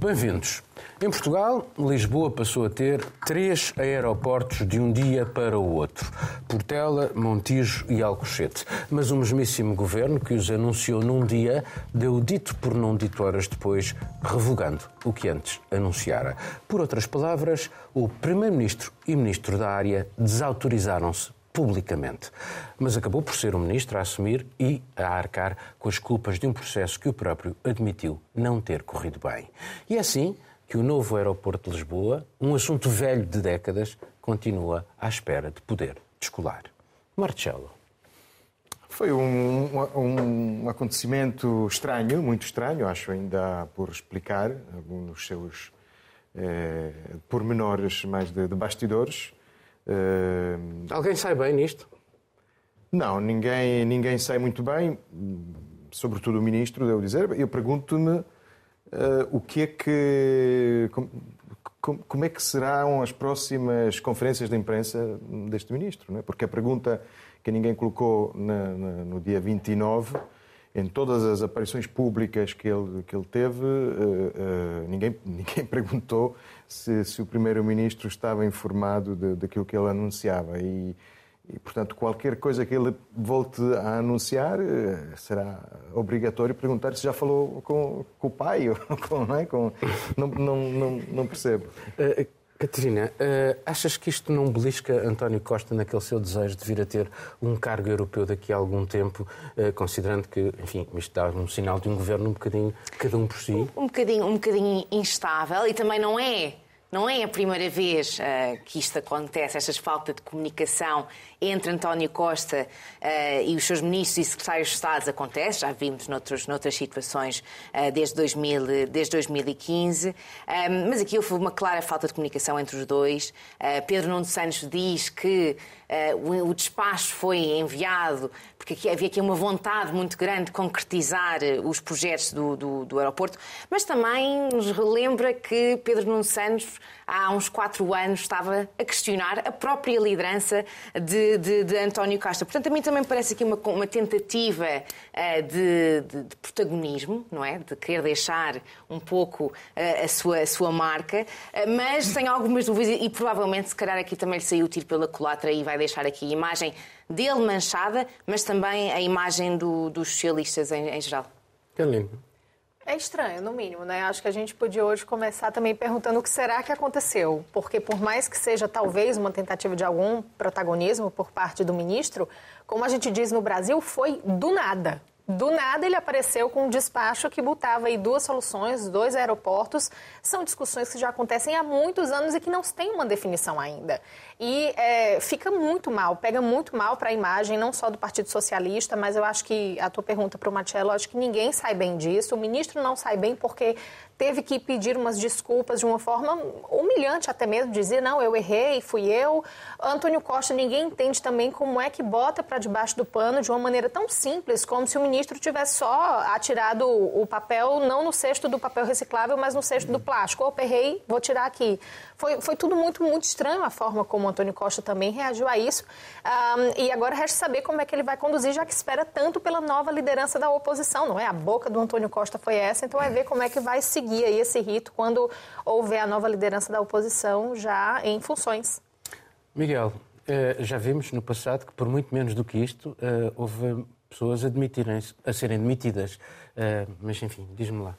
Bem-vindos. Em Portugal, Lisboa passou a ter três aeroportos de um dia para o outro: Portela, Montijo e Alcochete. Mas o mesmíssimo governo que os anunciou num dia deu dito por não dito horas depois, revogando o que antes anunciara. Por outras palavras, o Primeiro-Ministro e Ministro da área desautorizaram-se publicamente. Mas acabou por ser o ministro a assumir e a arcar com as culpas de um processo que o próprio admitiu não ter corrido bem. E é assim que o novo aeroporto de Lisboa, um assunto velho de décadas, continua à espera de poder descolar. Marcelo. Foi um, um, acontecimento estranho, muito estranho, acho ainda por explicar alguns dos seus eh, pormenores mais de, de bastidores. Uh... Alguém sai bem nisto? Não, ninguém, ninguém sai muito bem, sobretudo o ministro, devo dizer. Eu pergunto-me uh, o que é que. Como, como, é que serão as próximas conferências de imprensa deste ministro? É? Porque a pergunta que ninguém colocou na, na, no dia 29 em todas as aparições públicas que ele, que ele teve, uh, uh, ninguém, ninguém perguntou se, se o Primeiro-Ministro estava informado daquilo que ele anunciava. E, e, portanto, qualquer coisa que ele volte a anunciar, uh, será obrigatório perguntar se já falou com, com o pai. Ou com, não, é? com, não, não, não, não percebo. Catarina, uh, achas que isto não belisca António Costa naquele seu desejo de vir a ter um cargo europeu daqui a algum tempo, uh, considerando que, enfim, isto dá um sinal de um governo um bocadinho, cada um por si? Um, um bocadinho, um bocadinho instável e também não é não é a primeira vez uh, que isto acontece, esta falta de comunicação entre António Costa uh, e os seus ministros e secretários de Estado acontece, já vimos noutros, noutras situações uh, desde, 2000, desde 2015, mas aqui houve uma clara falta de comunicação entre os dois. Pedro Nuno Santos diz que o despacho foi enviado porque aqui, havia aqui uma vontade muito grande de concretizar os projetos do, do, do aeroporto, mas também nos relembra que Pedro Nuno Santos há uns quatro anos estava a questionar a própria liderança de, de, de António Costa. Portanto, a mim também parece aqui uma, uma tentativa uh, de, de, de, protagonismo, não é? De querer deixar um pouco uh, a, sua, a sua marca, uh, mas tenho algumas dúvidas e provavelmente, se calhar, aqui também lhe saiu o tiro pela culatra e vai deixar aqui a imagem dele manchada, mas também a imagem do, dos socialistas em, em geral. Carolina. É estranho, no mínimo, né? Acho que a gente podia hoje começar também perguntando o que será que aconteceu. Porque por mais que seja talvez uma tentativa de algum protagonismo por parte do ministro, como a gente diz no Brasil, foi do nada. Do nada ele apareceu com um despacho que botava aí duas soluções, dois aeroportos. São discussões que já acontecem há muitos anos e que não têm uma definição ainda. E é, fica muito mal, pega muito mal para a imagem, não só do Partido Socialista, mas eu acho que a tua pergunta para o Marcelo, acho que ninguém sai bem disso. O ministro não sai bem porque teve que pedir umas desculpas de uma forma humilhante até mesmo, dizer, não, eu errei, fui eu. Antônio Costa, ninguém entende também como é que bota para debaixo do pano de uma maneira tão simples, como se o ministro tivesse só atirado o papel, não no cesto do papel reciclável, mas no cesto do plástico. Opa, errei, vou tirar aqui. Foi, foi tudo muito, muito estranho a forma como Antônio Costa também reagiu a isso. Um, e agora resta saber como é que ele vai conduzir, já que espera tanto pela nova liderança da oposição, não é? A boca do Antônio Costa foi essa, então é ver como é que vai seguir seguir aí esse rito quando houver a nova liderança da oposição já em funções. Miguel, eh, já vimos no passado que por muito menos do que isto eh, houve pessoas a, admitirem a serem demitidas. Eh, mas enfim, diz-me lá.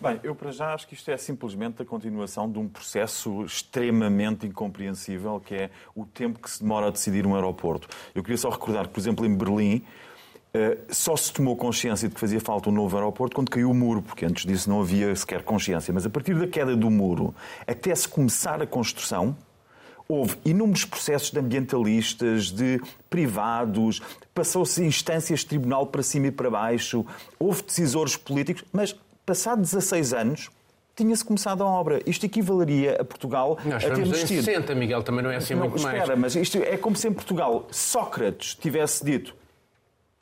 Bem, eu para já acho que isto é simplesmente a continuação de um processo extremamente incompreensível, que é o tempo que se demora a decidir um aeroporto. Eu queria só recordar que, por exemplo, em Berlim, só se tomou consciência de que fazia falta um novo aeroporto quando caiu o muro, porque antes disso não havia sequer consciência. Mas a partir da queda do muro, até se começar a construção, houve inúmeros processos de ambientalistas, de privados, passou-se instâncias de tribunal para cima e para baixo, houve decisores políticos, mas passados 16 anos, tinha-se começado a obra. Isto equivaleria a Portugal Nós a termos tido... 60, Miguel, também não é assim não, muito espera, mais. Espera, mas isto é como se em Portugal Sócrates tivesse dito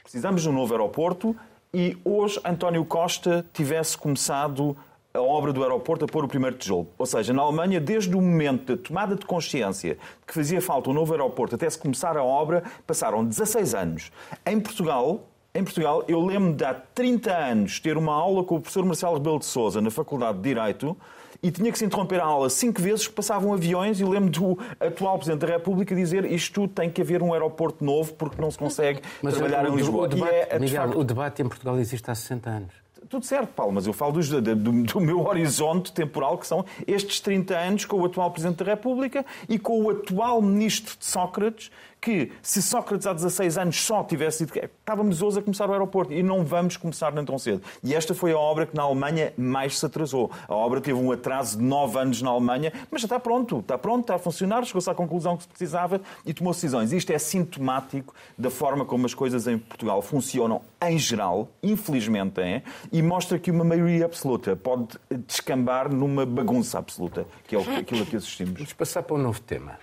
precisamos de um novo aeroporto e hoje António Costa tivesse começado a obra do aeroporto a pôr o primeiro tijolo. Ou seja, na Alemanha, desde o momento da tomada de consciência de que fazia falta um novo aeroporto até se começar a obra, passaram 16 anos. Em Portugal, Em Portugal, eu lembro de há 30 anos ter uma aula com o professor Marcelo Rebelo de Souza na Faculdade de Direito e tinha que se interromper a aula cinco vezes, passavam aviões e lembro do atual Presidente da República dizer isto tem que haver um aeroporto novo porque não se consegue Mas trabalhar o, em Lisboa. O debate, é, Miguel, facto, o debate em Portugal existe há 60 anos. tudo certo, Paulo, mas eu falo dos, do, do, meu horizonte temporal, que são estes 30 anos com o atual Presidente da República e com o atual Ministro de Sócrates, que se Sócrates há 16 anos só tivesse sido. Estávamos hoje a começar o aeroporto e não vamos começar nem tão cedo. E esta foi a obra que na Alemanha mais se atrasou. A obra teve um atraso de 9 anos na Alemanha, mas já está pronto, está pronto, está a funcionar, chegou-se à conclusão que se precisava e tomou decisões. Isto é sintomático da forma como as coisas em Portugal funcionam em geral, infelizmente é, e mostra que uma maioria absoluta pode descambar numa bagunça absoluta, que é aquilo a que assistimos. Vamos passar para um novo tema.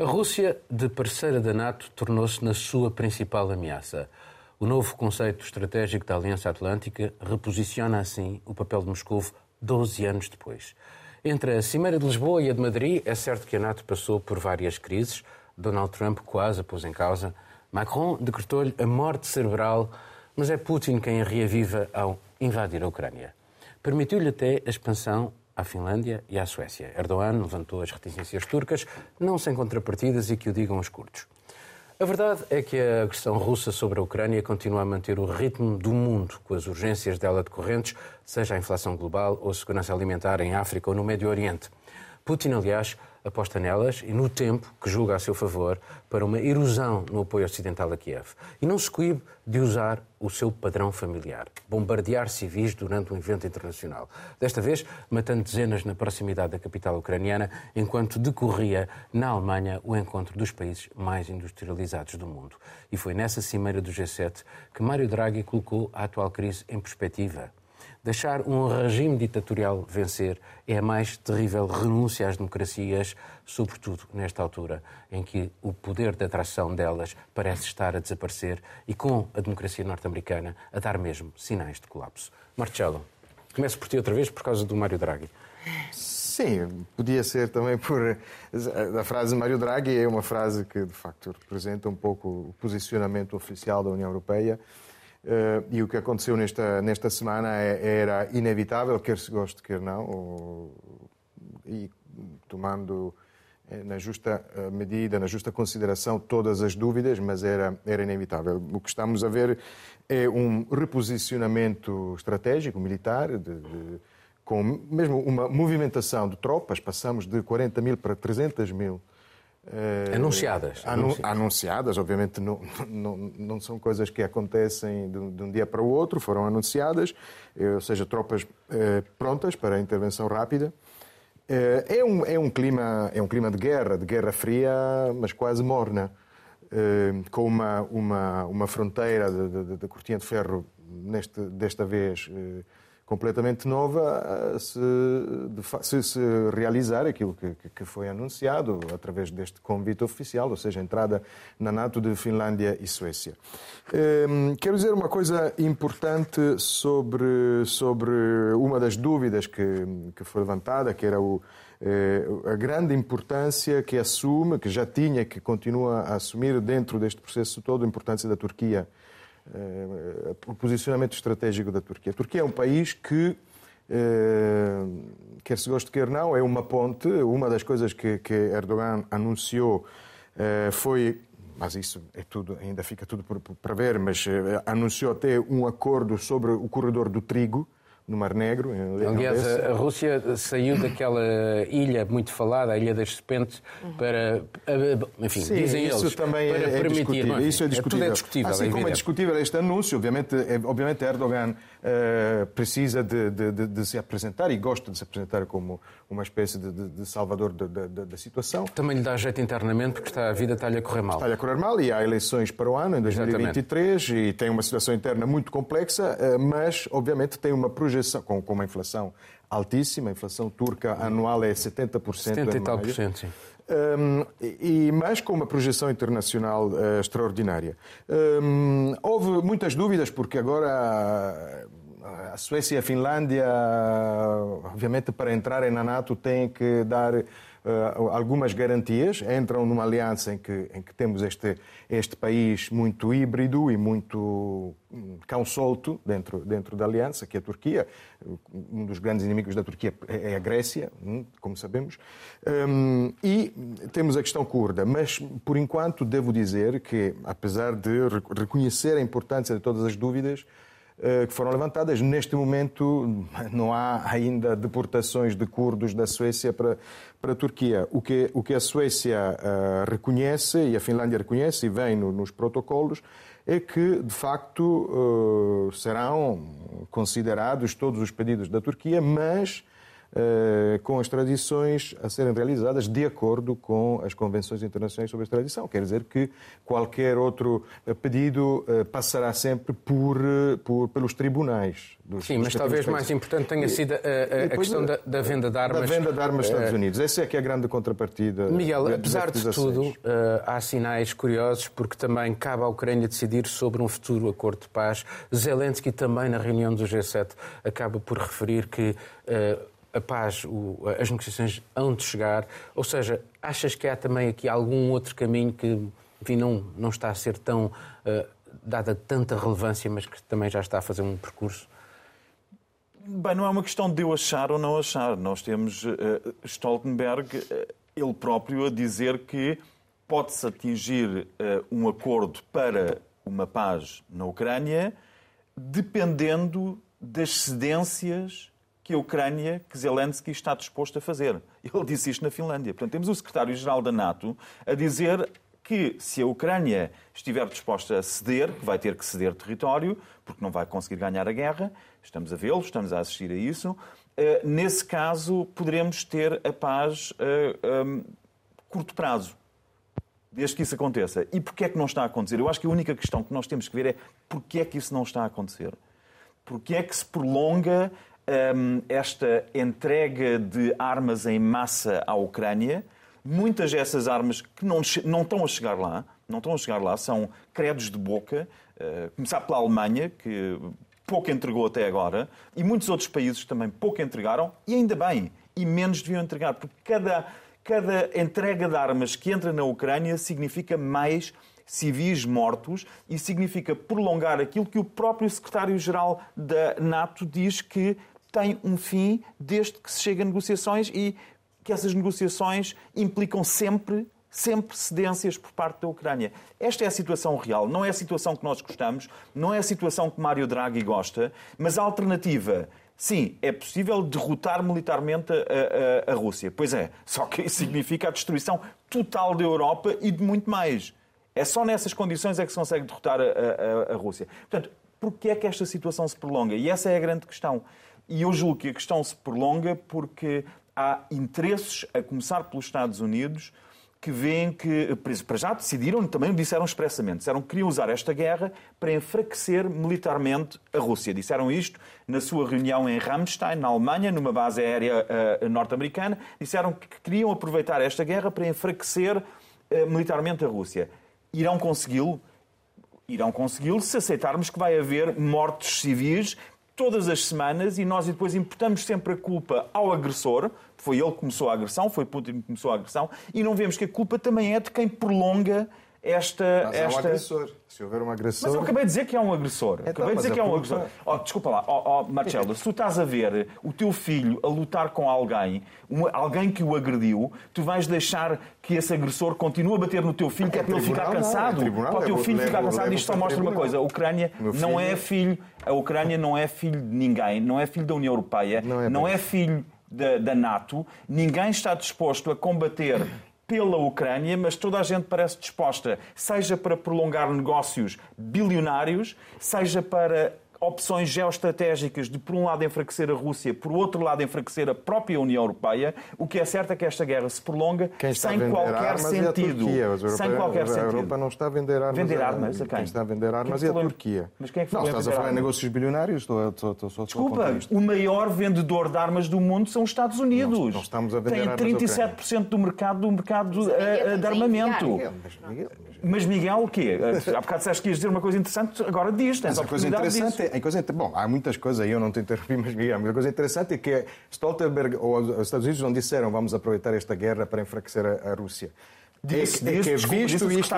A Rússia, de parceira da NATO, tornou-se na sua principal ameaça. O novo conceito estratégico da Aliança Atlântica reposiciona assim o papel de Moscou 12 anos depois. Entre a Cimeira de Lisboa e a de Madrid, é certo que a NATO passou por várias crises. Donald Trump quase a pôs em causa. Macron decretou-lhe a morte cerebral, mas é Putin quem a reaviva ao invadir a Ucrânia. Permitiu-lhe até a expansão à Finlândia e à Suécia. Erdogan levantou as reticências turcas, não sem contrapartidas e que o digam os curtos. A verdade é que a agressão russa sobre a Ucrânia continua a manter o ritmo do mundo, com as urgências dela decorrentes, seja a inflação global ou a segurança alimentar em África ou no Médio Oriente. Putin, aliás, aposta nelas e no tempo que julga a seu favor para uma erosão no apoio ocidental a Kiev. E não se coíbe de usar o seu padrão familiar, bombardear civis durante um evento internacional. Desta vez, matando dezenas na proximidade da capital ucraniana, enquanto decorria na Alemanha o encontro dos países mais industrializados do mundo. E foi nessa cimeira do G7 que Mário Draghi colocou a atual crise em perspectiva Deixar um regime ditatorial vencer é a mais terrível renúncia às democracias, sobretudo nesta altura em que o poder de atração delas parece estar a desaparecer e com a democracia norte-americana a dar mesmo sinais de colapso. Marcelo, começo por ti outra vez por causa do Mário Draghi. Sim, podia ser também por. A frase Mário Draghi é uma frase que, de facto, representa um pouco o posicionamento oficial da União Europeia. Uh, e o que aconteceu nesta, nesta semana é, era inevitável, quer se goste, quer não, ou, e tomando eh, na justa eh, medida, na justa consideração todas as dúvidas, mas era, era inevitável. O que estamos a ver é um reposicionamento estratégico, militar, de, de, com mesmo uma movimentação de tropas, passamos de 40 mil para 300 mil anunciadas. Anu anunciadas, obviamente não, não, não, são coisas que acontecem de, de, um dia para o outro, foram anunciadas, eh, ou seja, tropas uh, prontas para a intervenção rápida. É, um, é, um clima, é um clima de guerra, de guerra fria, mas quase morna, com uma, uma, uma fronteira da cortina de ferro, neste, desta vez completamente nova se, se, se realizar aquilo que, que, foi anunciado através deste convite oficial, ou seja, a entrada na NATO de Finlândia e Suécia. Um, quero dizer uma coisa importante sobre, sobre uma das dúvidas que, que foi levantada, que era o, eh, a grande importância que assume, que já tinha, que continua a assumir dentro deste processo todo, a importância da Turquia eh, o posicionamento estratégico da Turquia. A Turquia é um país que, eh, quer se goste, quer não, é uma ponte. Uma das coisas que, que Erdogan anunciou eh, foi mas isso é tudo, ainda fica tudo para ver, mas anunciou até um acordo sobre o corredor do trigo, no Mar Negro. Aliás, a Rússia saiu daquela ilha muito falada, a Ilha das Serpentes, para, enfim, Sim, dizem isso eles, também para é, permitir. Discutível. Isso é discutível. Tudo é discutível. Assim é como é discutível este anúncio, obviamente, é, obviamente Erdogan uh, precisa de, de, de, de, se apresentar e gosta de se apresentar como uma espécie de, salvador da situação. Também lhe dá jeito internamente porque está, a vida está-lhe a correr mal. Está-lhe a correr mal e há eleições para o ano, em 2023, Exatamente. e tem uma situação interna muito complexa, uh, mas, obviamente, tem uma projeção, com, com uma inflação inflação altíssima, a inflação turca anual é 70%. 70 e tal por cento, sim. Um, e, mas com uma projeção internacional uh, extraordinária. Um, houve muitas dúvidas, porque agora a Suécia e a Finlândia, obviamente, para entrarem na NATO, têm que dar algumas garantias, entram numa aliança em que, em que temos este, este país muito híbrido e muito hum, cão solto dentro, dentro da aliança, que é a Turquia. Um dos grandes inimigos da Turquia é, é a Grécia, hum, como sabemos. Um, e temos a questão curda, mas por enquanto devo dizer que, apesar de reconhecer a importância de todas as dúvidas, eh, que foram levantadas. Neste momento, não há ainda deportações de curdos da Suécia para, para a Turquia. O que, o que a Suécia uh, reconhece, e a Finlândia reconhece, e vem no, nos protocolos, é que, de facto, uh, serão considerados todos os pedidos da Turquia, mas eh, com as tradições a serem realizadas de acordo com as convenções internacionais sobre a extradição. Quer dizer que qualquer outro eh, pedido eh, passará sempre por, por pelos tribunais. Dos, Sim, mas talvez mais importante tenha sido a, a, a questão da, da, venda de armas. Da venda de armas nos Estados Unidos. Essa é que é a grande contrapartida. Miguel, apesar de tudo, há sinais curiosos porque também cabe à Ucrânia decidir sobre um futuro acordo de paz. Zelensky também na reunião do G7 acaba por referir que a paz, o, as negociações hão de chegar? Ou seja, achas que há também aqui algum outro caminho que enfim, não, não está a ser tão uh, dada tanta relevância, mas que também já está a fazer um percurso? Bem, não é uma questão de eu achar ou não achar. Nós temos uh, Stoltenberg, uh, ele próprio, a dizer que pode-se atingir um acordo para uma paz na Ucrânia dependendo das cedências que a Ucrânia, que Zelensky está disposto a fazer. Ele disse isto na Finlândia. Portanto, temos o secretário-geral da NATO a dizer que se a Ucrânia estiver disposta a ceder, que vai ter que ceder território, porque não vai conseguir ganhar a guerra, estamos a vê-lo, estamos a assistir a isso, eh, nesse caso poderemos ter a paz a, eh, a curto prazo. Desde que isso aconteça. E porquê é que não está a acontecer? Eu acho que a única questão que nós temos que ver é porquê é que isso não está a acontecer. Porquê é que se prolonga esta entrega de armas em massa à Ucrânia. Muitas dessas armas que não, não estão a chegar lá, não estão a chegar lá, são credos de boca, uh, começar pela Alemanha, que pouco entregou até agora, e muitos outros países também pouco entregaram, e ainda bem, e menos deviam entregar, porque cada, cada entrega de armas que entra na Ucrânia significa mais civis mortos e significa prolongar aquilo que o próprio secretário-geral da NATO diz que tem um fim desde que se chega a negociações e que essas negociações implicam sempre sempre cedências por parte da Ucrânia. Esta é a situação real, não é a situação que nós gostamos, não é a situação que Mário Draghi gosta, mas a alternativa Sim, é possível derrotar militarmente a, a, a, Rússia. Pois é, só que isso significa a destruição total da Europa e de muito mais. É só nessas condições é que se consegue derrotar a, a Rússia. Portanto, porquê é que esta situação se prolonga? E essa é a grande questão. E eu julgo que a questão se prolonga porque há interesses, a começar pelos Estados Unidos, que veem que, para já decidiram, também disseram expressamente, disseram que queriam usar esta guerra para enfraquecer militarmente a Rússia. Disseram isto na sua reunião em Ramstein, na Alemanha, numa base aérea uh, norte-americana. Disseram que queriam aproveitar esta guerra para enfraquecer uh, militarmente a Rússia. Irão consegui-lo? Irão consegui-lo se aceitarmos que vai haver mortos civis todas as semanas e nós depois imputamos sempre a culpa ao agressor, foi ele que começou a agressão, foi Putin que começou a agressão, e não vemos que a culpa também é de quem prolonga esta. Mas esta... um agressor. Se houver um agressor. Mas eu acabei de dizer que é um agressor. Então, acabei de dizer que é um agressor. Oh, desculpa lá, oh, oh, Marcelo, se tu estás a ver o teu filho a lutar com alguém, um, alguém que o agrediu, tu vais deixar que esse agressor continue a bater no teu filho, que é para ele ficar cansado. Para o teu filho ficar cansado. Isto só mostra uma coisa: a Ucrânia não é filho, a Ucrânia não é filho de ninguém, não é filho da União Europeia, não é, não é filho da, da NATO. Ninguém está disposto a combater pela Ucrânia, mas toda a gente parece disposta, seja para prolongar negócios bilionários, seja para opções geoestratégicas de, por um lado, enfraquecer a Rússia, por outro lado, enfraquecer a própria União Europeia. O que é certo é que esta guerra se prolonga sem qualquer é sentido. É sem qualquer sentido. A Europa não está a vender armas. Vender armas a quem? Quem está a vender armas é a Turquia. Mas quem é que Não, estás a falar em negócios bilionários? Estou, estou, estou, estou Desculpa, o maior vendedor de armas do mundo são os Estados Unidos. Não, não estamos a vender Tem 37% do mercado, do mercado uh, de armamento. Miguel, mas, Miguel, mas Miguel, o quê? Há bocado disseste que ias dizer uma coisa interessante, agora diz, tens Mas a coisa interessante disso. é, coisa, bom, há muitas coisas aí, eu não te interrompi, mas Miguel, mas a coisa interessante é que Stoltenberg ou os Estados Unidos não disseram vamos aproveitar esta guerra para enfraquecer a, a Rússia. Disse, é, que- é disse, que desculpa, visto isto,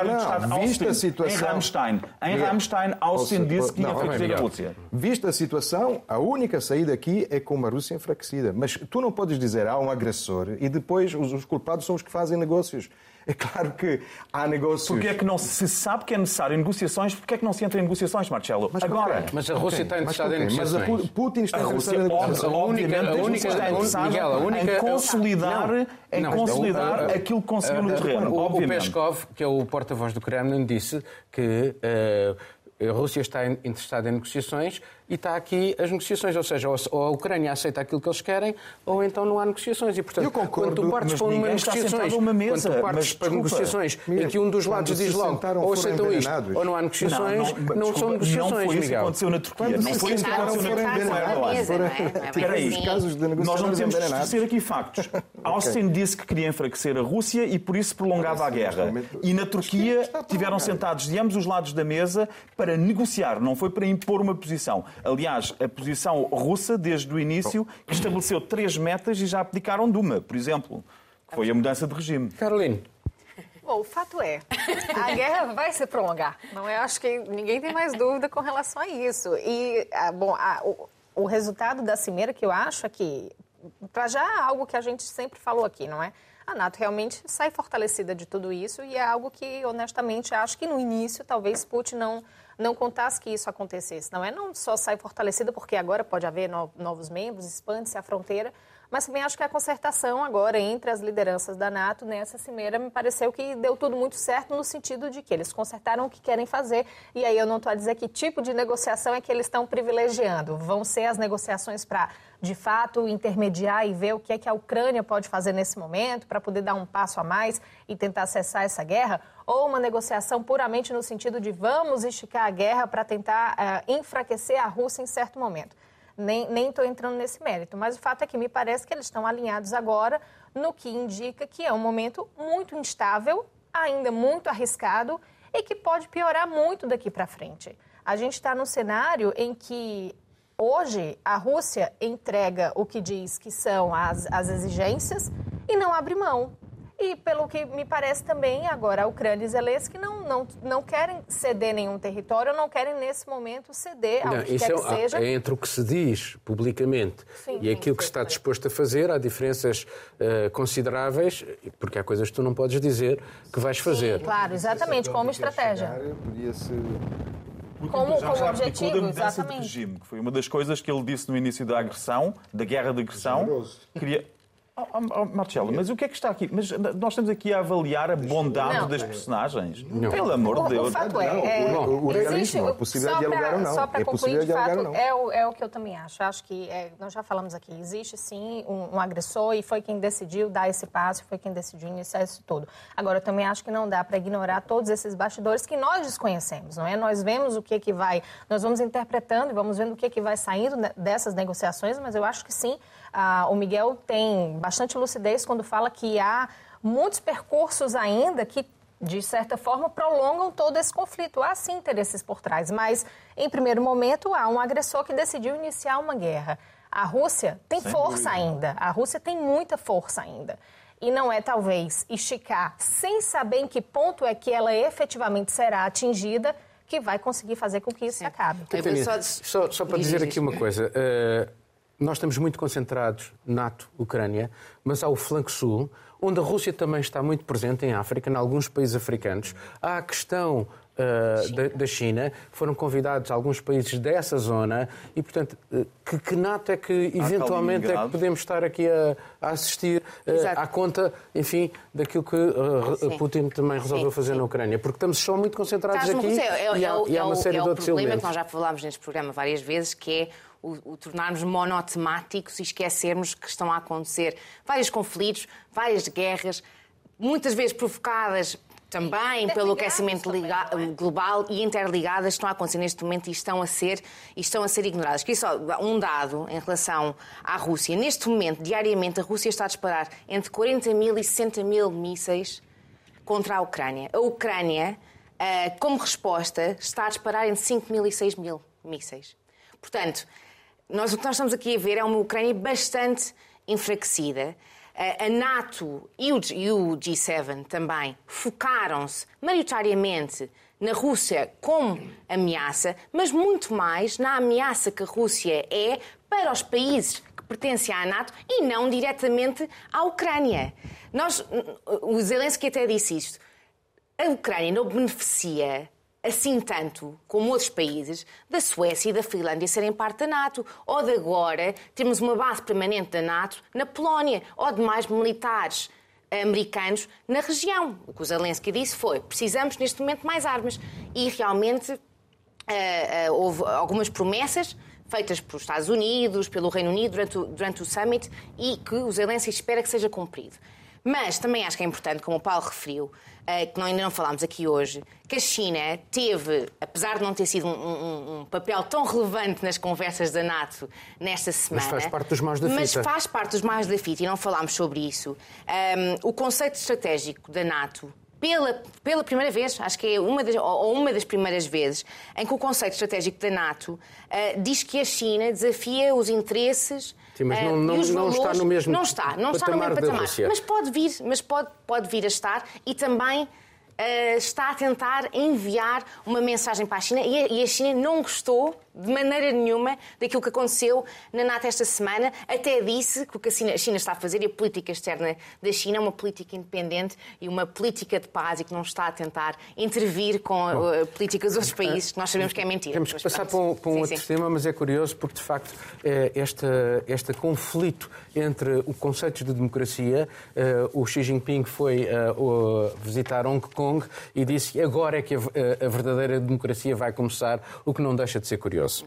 não, vista a situação... Em Rammstein, em Rammstein, Austin disse que ia enfraquecer a Rússia. Vista a situação, a única saída aqui é com uma Rússia enfraquecida. Mas tu não podes dizer há um agressor e depois os, os culpados são os que fazem negócios. É claro que há negócios... Porque é que não se sabe que é necessário negociações, porque é que não se entra em negociações, Marcelo? Mas Agora? Mas a Rússia está interessada em quem? Mas a negociações. Pu- Putin está A interessado Rússia, em negociações. A única- a única- está interessada Miguel, a única- em consolidar, Não, em não, consolidar o- o- aquilo que conseguiu no terreno, O, o. Peskov, que é o porta-voz do Kremlin, disse que eh, a Rússia está in- interessada em negociações e está aqui as negociações, ou seja, ou a- Ucrânia aceita aquilo que eles querem, ou então não há negociações. E, portanto, Eu concordo, quando tu partes para uma negociações, uma mesa, quando tu partes mas, para desculpa, negociações Miguel, em que um dos lados diz logo ou aceitam isto ou não há negociações, não, desculpa, são negociações, Não foi isso que Miguel. aconteceu na Turquia. Quando Não se foi isso que aconteceu na Turquia não é? Não é bem Espera aí. casos de Nós não temos que esquecer aqui factos. Austin disse que queria enfraquecer a Rússia e por isso prolongava a guerra. E na Turquia tiveram sentados de ambos os lados da mesa para negociar, não foi para impor uma posição. Aliás, a posição russa, desde o início, que estabeleceu três metas e já abdicaram de uma, por exemplo, que foi a mudança de regime. Caroline, Bom, o fato é, a guerra vai se prolongar. Não é? Acho que ninguém tem mais dúvida com relação a isso. E, ah, bom, a- o, o resultado da cimeira que eu acho é que, para já, algo que a gente sempre falou aqui, não é? A NATO realmente sai fortalecida de tudo isso e é algo que, honestamente, acho que no início talvez Putin não, não contasse que isso acontecesse. Não é não só sai fortalecida porque agora pode haver no- novos membros, expande-se a fronteira, mas também acho que a concertação agora entre as lideranças da NATO nessa cimeira me pareceu que deu tudo muito certo no sentido de que eles consertaram o que querem fazer. E aí eu não estou a dizer que tipo de negociação é que eles estão privilegiando. Vão ser as negociações para, de fato, intermediar e ver o que é que a Ucrânia pode fazer nesse momento para poder dar um passo a mais e tentar cessar essa guerra? Ou uma negociação puramente no sentido de vamos esticar a guerra para tentar eh, enfraquecer a Rússia em certo momento? nem estou entrando nesse mérito, mas o fato é que me parece que eles estão alinhados agora no que indica que é um momento muito instável, ainda muito arriscado e que pode piorar muito daqui para frente. A gente está num cenário em que hoje a Rússia entrega o que diz que são as, as exigências e não abre mão. E pelo que me parece também, agora a Ucrânia e Zelensky não, não, não querem ceder nenhum território, não querem nesse momento ceder ao Não, que isso quer é, que seja. é entre o que se diz publicamente Sim, e aquilo que se está disposto a fazer, há diferenças eh, consideráveis, porque há coisas que tu não podes dizer que vais fazer. Claro, exatamente, como estratégia. Podia-se... Como, Já- como já abdicou objetivo, da mudança de exatamente. regime, que foi uma das coisas que ele disse no início da agressão, da guerra de agressão. Generoso. Queria... Oh, oh, oh, Marcelo, mas o que é que está aqui? Mas nós estamos aqui a avaliar a bondade Não. das personagens. Pelo amor O, de o Deus. fato é, Não, é, o- o existe realismo, a o- possibilidade só de dialogar ou não. Só para É concluir, possível de fato, ou não. é o, é o que eu também acho. Acho que, é, nós já falamos aqui, existe sim um, um agressor e foi quem decidiu dar esse passo, foi quem decidiu iniciar isso tudo. Agora, eu também acho que não dá para ignorar todos esses bastidores que nós desconhecemos, não é? Nós vemos o que que vai, nós vamos interpretando e vamos vendo o que que vai saindo dessas negociações, mas eu acho que sim, ah, o Miguel tem bastante lucidez quando fala que há muitos percursos ainda que de certa forma, prolongam todo esse conflito. Há sim interesses por trás, mas, em primeiro momento, há um agressor que decidiu iniciar uma guerra. A Rússia tem força ainda, a Rússia tem muita força ainda. E não é, talvez, esticar sem saber em que ponto é que ela efetivamente será atingida que vai conseguir fazer com que isso se acabe. Só- só, só para Diz, dizer diz, aqui uma coisa. eh, nós estamos muito concentrados, NATO, Ucrânia, mas há o flanco sul, onde a Rússia também está muito presente em África, em alguns países africanos. Há a questão eh, da, da China, foram convidados alguns países dessa zona e, portanto, eh, que, que NATO é que eventualmente é que podemos estar aqui a, a assistir Exato. à conta, enfim, daquilo que Sim. Putin também resolveu Sim, fazer sim. na Ucrânia, porque estamos só muito concentrados Estás aqui museu. É, e é há, o- e há é uma série é de o outros problema elementos. que nós já falámos neste programa várias vezes, que é o, o tornarmos monotemáticos e esquecermos que estão a acontecer vários conflitos, várias guerras, muitas vezes provocadas também pelo aquecimento é? global e interligadas estão a acontecer neste momento e estão a ser, estão a ser ignoradas. Que só um dado em relação à Rússia. Neste momento, diariamente, a Rússia está a disparar entre 40 mil e 60 mil mísseis contra a Ucrânia. A Ucrânia uh, como resposta, está a disparar entre 5 mil e 6 mil mísseis. Portanto, nós, o que nós estamos aqui a ver é uma Ucrânia bastante enfraquecida. A NATO e o G7 também focaram-se maioritariamente na Rússia como ameaça, mas muito mais na ameaça que a Rússia é para os países que pertencem à NATO e não diretamente à Ucrânia. Nós, o Zelensky até disse isto. A Ucrânia não beneficia assim tanto como outros países, da Suécia e da Finlândia serem parte da NATO, ou de agora termos uma base permanente da NATO na Polónia, ou de mais militares americanos na região. O que o Zelensky disse foi: precisamos neste momento mais armas. E realmente uh, uh, houve algumas promessas feitas pelos Estados Unidos, pelo Reino Unido durante o, durante o summit e que o Zelensky espera que seja cumprido. Mas também acho que é importante, como o Paulo referiu, eh, que ainda não falámos aqui hoje, que a China teve, apesar de não ter sido um, um, um, papel tão relevante nas conversas da NATO nesta semana. Mas faz parte dos mais da fita. Mas faz parte dos mais da fita e não falámos sobre isso. Um, o conceito estratégico da NATO pela, pela primeira vez, acho que é uma das, ou uma das primeiras vezes, em que o conceito estratégico da NATO uh, diz que a China desafia os interesses Sim, mas não, uh, não, não valores, está no mesmo Não está, não está no mesmo patamar. Mas pode vir, mas pode, pode vir a estar e também uh, está a tentar enviar uma mensagem para a China e a, e a China não gostou de maneira nenhuma daquilo que aconteceu na NATO esta semana. Até disse que o que a China, está a fazer e a política externa da China é uma política independente e uma política de paz e que não está a tentar intervir com a, a política dos outros países, que nós sabemos que é mentira. Temos que passar para um, para um sim, outro sim. tema, mas é curioso porque, de facto, é este, este conflito entre os conceitos de democracia, o Xi Jinping foi visitar Hong Kong e disse que agora é que a, a verdadeira democracia vai começar, o que não deixa de ser curioso.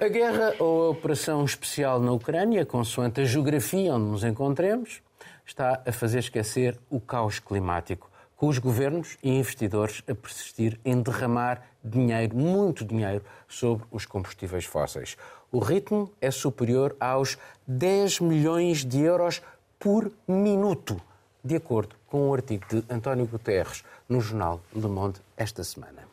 A guerra ou a operação especial na Ucrânia, consoante a geografia onde nos encontremos, está a fazer esquecer o caos climático, com os governos e investidores a persistir em derramar dinheiro, muito dinheiro, sobre os combustíveis fósseis. O ritmo é superior aos 10 milhões de euros por minuto, de acordo com um artigo de António Guterres no jornal Le Monde esta semana.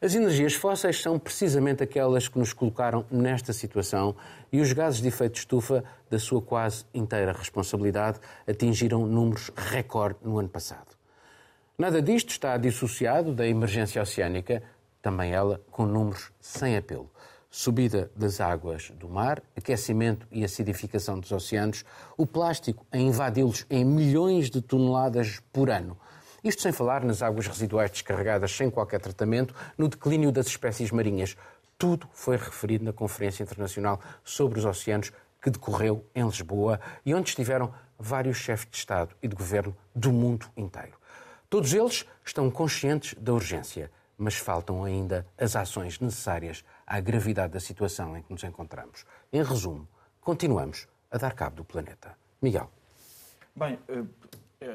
As energias fósseis são precisamente aquelas que nos colocaram nesta situação e os gases de efeito de estufa, da sua quase inteira responsabilidade, atingiram números recorde no ano passado. Nada disto está dissociado da emergência oceânica, também ela com números sem apelo. Subida das águas do mar, aquecimento e acidificação dos oceanos, o plástico a invadi-los em milhões de toneladas por ano isto sem falar nas águas residuais descarregadas sem qualquer tratamento, no declínio das espécies marinhas. Tudo foi referido na Conferência Internacional sobre os Oceanos que decorreu em Lisboa e onde estiveram vários chefes de Estado e de Governo do mundo inteiro. Todos eles estão conscientes da urgência, mas faltam ainda as ações necessárias à gravidade da situação em que nos encontramos. Em resumo, continuamos a dar cabo do planeta. Miguel. Bem, eh,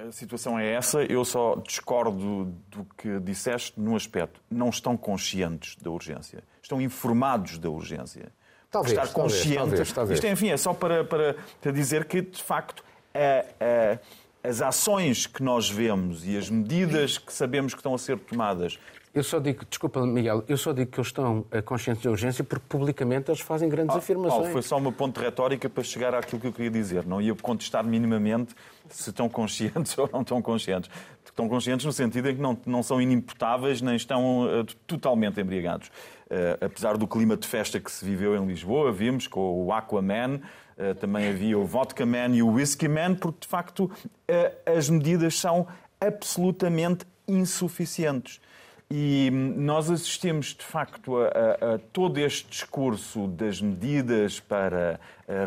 a situação é essa. Eu só discordo do que disseste no aspecto. Não estão conscientes da urgência. Estão informados da urgência. Talvez, Estar consciente. Talvez, talvez, Isto, enfim, é só para, para, para dizer que, de facto, a, a, as ações que nós vemos e as medidas que sabemos que estão a ser tomadas eu só digo, desculpa, Miguel, eu só digo que eles estão conscientes da urgência porque publicamente eles fazem grandes ah, afirmações. Paulo, foi só uma ponte retórica para chegar àquilo que eu queria dizer. Não ia contestar minimamente se estão conscientes ou não estão conscientes. Estão conscientes no sentido em que não, não são inimputáveis nem estão uh, totalmente embriagados. Uh, apesar do clima de festa que se viveu em Lisboa, vimos com o Aquaman, uh, também havia o Vodka Man e o Whisky Man, porque de facto as medidas são absolutamente insuficientes. E nós assistimos, de facto, a, a, a, todo este discurso das medidas para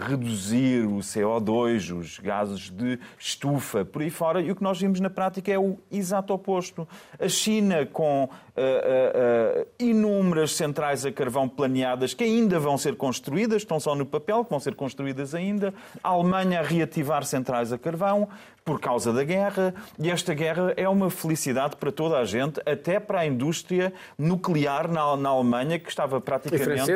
reduzir o CO2, os gases de estufa, por aí fora, e o que nós vimos na prática é o exato oposto. A China, com uh, uh, inúmeras centrais a carvão planeadas que ainda vão ser construídas, estão só no papel, que vão ser construídas ainda. A Alemanha a reativar centrais a carvão por causa da guerra, e esta guerra é uma felicidade para toda a gente, até para a indústria nuclear na, na Alemanha, que estava praticamente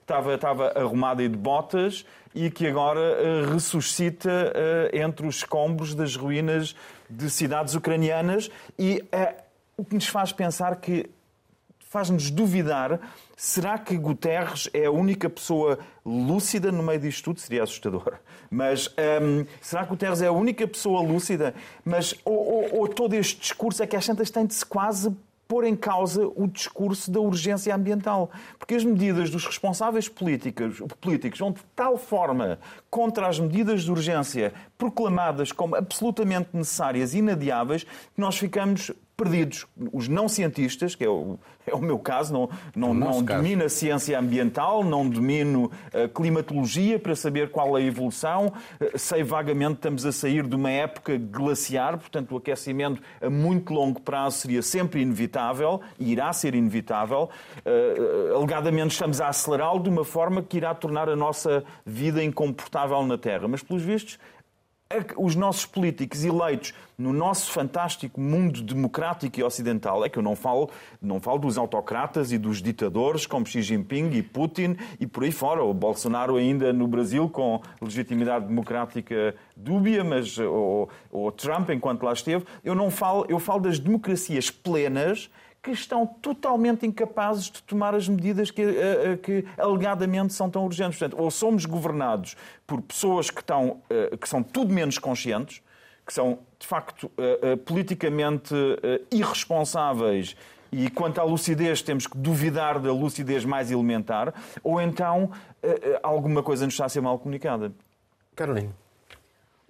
estava, estava arrumada e de botas e que agora uh, ressuscita uh, entre os escombros das ruínas de cidades ucranianas e uh, o que nos faz pensar que faz-nos duvidar: será que Guterres é a única pessoa lúcida no meio disto tudo? Seria assustador. Mas hum, será que Guterres é a única pessoa lúcida? Mas ou, ou, ou todo este discurso é que às tantas tem de se quase pôr em causa o discurso da urgência ambiental. Porque as medidas dos responsáveis políticos, políticos vão de tal forma contra as medidas de urgência proclamadas como absolutamente necessárias e inadiáveis que nós ficamos perdidos. Os não cientistas, que é o, é o meu caso, não, não, não domino a ciência ambiental, não domino a climatologia para saber qual é a evolução, eh, sei vagamente que estamos a sair de uma época glaciar, portanto o aquecimento a muito longo prazo seria sempre inevitável e irá ser inevitável. Uh, alegadamente estamos a acelerá-lo de uma forma que irá tornar a nossa vida incomportável na Terra. Mas, pelos vistos, os nossos políticos eleitos no nosso fantástico mundo democrático e ocidental, é que eu não falo, não falo dos autocratas e dos ditadores como Xi Jinping e Putin e por aí fora, o Bolsonaro ainda no Brasil com legitimidade democrática dúbia, mas ou, Trump enquanto lá esteve, eu não falo, eu falo das democracias plenas que estão totalmente incapazes de tomar as medidas que, uh, que alegadamente são tão urgentes. Portanto, ou somos governados por pessoas que, estão, uh, que são tudo menos conscientes, que são, de facto, politicamente irresponsáveis e quanto à lucidez temos que duvidar da lucidez mais elementar, ou então alguma coisa nos está a ser mal comunicada. Carolina.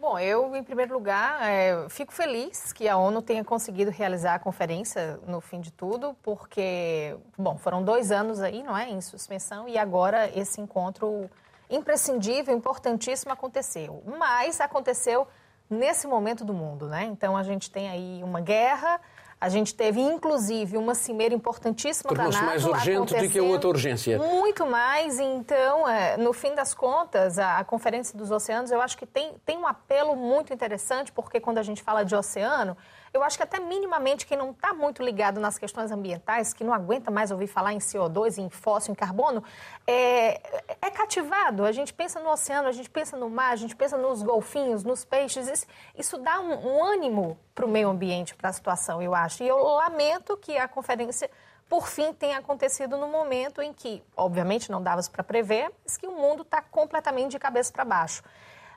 Bom, eu, em primeiro lugar, é, fico feliz que a ONU tenha conseguido realizar a conferência no fim de tudo, porque, bom, foram dois anos aí, não é, em suspensão, e agora esse encontro imprescindível, importantíssimo aconteceu. Mas aconteceu nesse momento do mundo, né? Então a gente tem aí uma guerra, a gente teve, inclusive, uma cimeira importantíssima da NATO. mais urgente do que a outra urgência. Muito mais. Então, é, no fim das contas, a Conferência dos Oceanos, eu acho que tem, tem um apelo muito interessante, porque quando a gente fala de oceano, eu acho que até minimamente quem não está muito ligado nas questões ambientais, que não aguenta mais ouvir falar em CO2, em fóssil, em carbono, é, é cativado. A gente pensa no oceano, a gente pensa no mar, a gente pensa nos golfinhos, nos peixes. Isso, isso dá um, um ânimo para o meio ambiente, para a situação, eu acho. E eu lamento que a conferência por fim, tenha acontecido no momento em que, obviamente, não dava para prever, mas que o mundo está completamente de cabeça para baixo.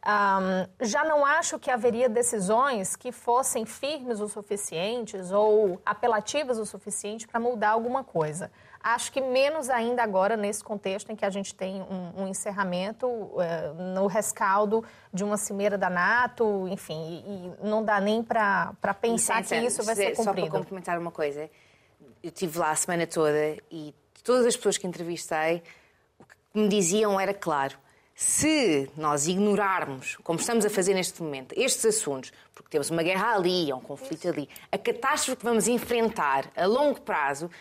Um, já não acho que haveria decisões que fossem firmes o suficientes ou apelativas o suficiente para mudar alguma coisa. Acho que menos ainda agora nesse contexto em que a gente tem um, um encerramento uh, no rescaldo de uma cimeira da NATO, enfim, e, e não dá nem para pensar que isso vai ser cumprido. Só para complementar uma coisa, eu estive lá a semana toda e todas as pessoas que entrevistei, o que me diziam era claro se nós ignorarmos, como estamos a fazer neste momento, estes assuntos, porque temos uma guerra ali, um conflito ali, a catástrofe que vamos enfrentar a longo prazo